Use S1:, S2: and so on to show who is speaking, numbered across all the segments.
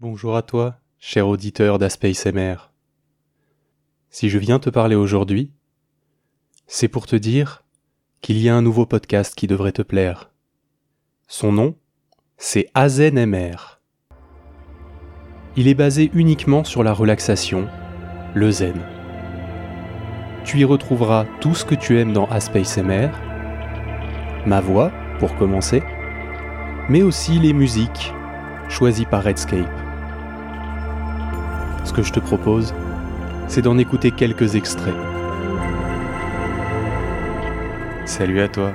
S1: Bonjour à toi, cher auditeur d'Aspace MR. Si je viens te parler aujourd'hui, c'est pour te dire qu'il y a un nouveau podcast qui devrait te plaire. Son nom, c'est AzenMR. Il est basé uniquement sur la relaxation, le zen. Tu y retrouveras tout ce que tu aimes dans Aspace MR, ma voix, pour commencer, mais aussi les musiques choisies par Redscape. Que je te propose, c'est d'en écouter quelques extraits. Salut à toi.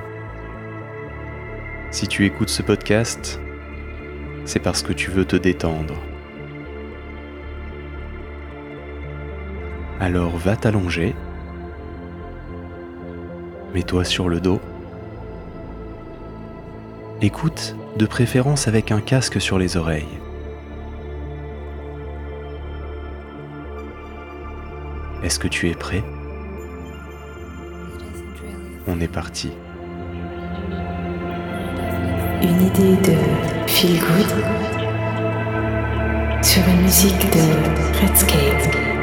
S1: Si tu écoutes ce podcast, c'est parce que tu veux te détendre. Alors va t'allonger, mets-toi sur le dos, écoute de préférence avec un casque sur les oreilles. Est-ce que tu es prêt? On est parti.
S2: Une idée de feel good sur une musique de Redscape.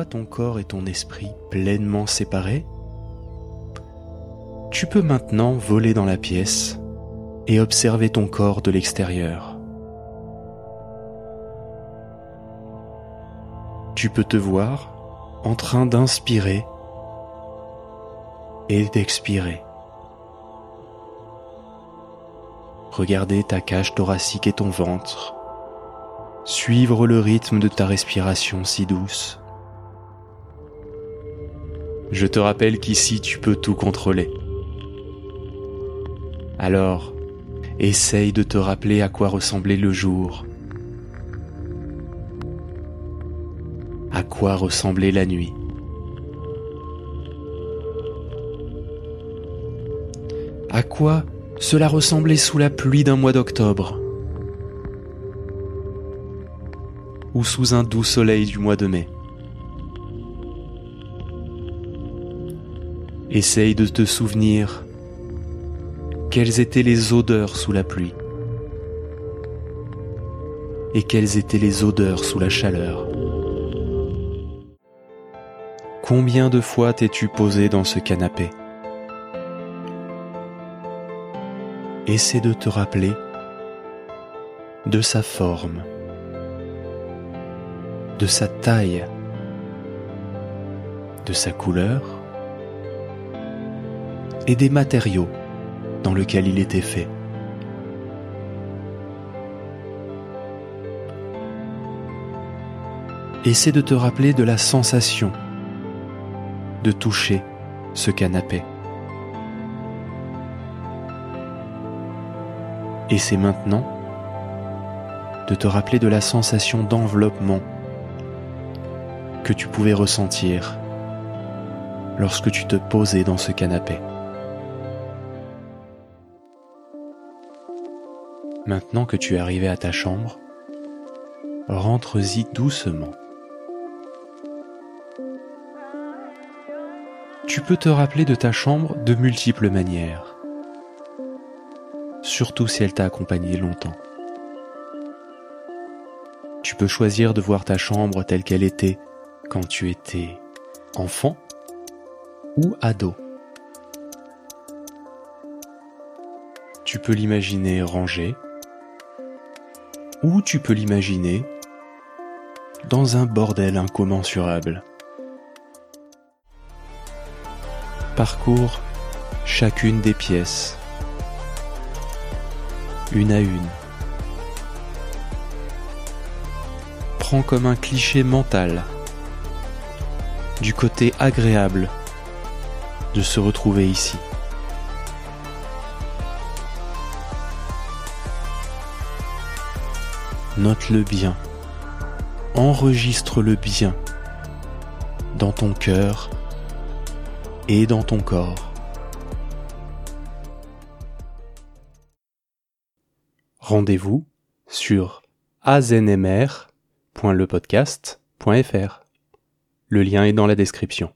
S1: Ton corps et ton esprit pleinement séparés, tu peux maintenant voler dans la pièce et observer ton corps de l'extérieur. Tu peux te voir en train d'inspirer et d'expirer. Regarder ta cage thoracique et ton ventre. Suivre le rythme de ta respiration si douce. Je te rappelle qu'ici tu peux tout contrôler. Alors, essaye de te rappeler à quoi ressemblait le jour. À quoi ressemblait la nuit. À quoi cela ressemblait sous la pluie d'un mois d'octobre ou sous un doux soleil du mois de mai. Essaye de te souvenir quelles étaient les odeurs sous la pluie et quelles étaient les odeurs sous la chaleur. Combien de fois t'es-tu posé dans ce canapé? Essaie de te rappeler de sa forme, de sa taille, de sa couleur et des matériaux dans lesquels il était fait. Essaie de te rappeler de la sensation de toucher ce canapé. Et maintenant de te rappeler de la sensation d'enveloppement que tu pouvais ressentir lorsque tu te posais dans ce canapé. Maintenant que tu es arrivé à ta chambre, rentre-y doucement. Tu peux te rappeler de ta chambre de multiples manières, surtout si elle t'a accompagné longtemps. Tu peux choisir de voir ta chambre telle qu'elle était quand tu étais enfant ou ado. Tu peux l'imaginer rangée ou tu peux l'imaginer dans un bordel incommensurable. Parcours chacune des pièces, une à une. Prends comme un cliché mental du côté agréable de se retrouver ici. Note-le bien, enregistre-le bien dans ton cœur et dans ton corps. Rendez-vous sur aznmr.lepodcast.fr. Le lien est dans la description.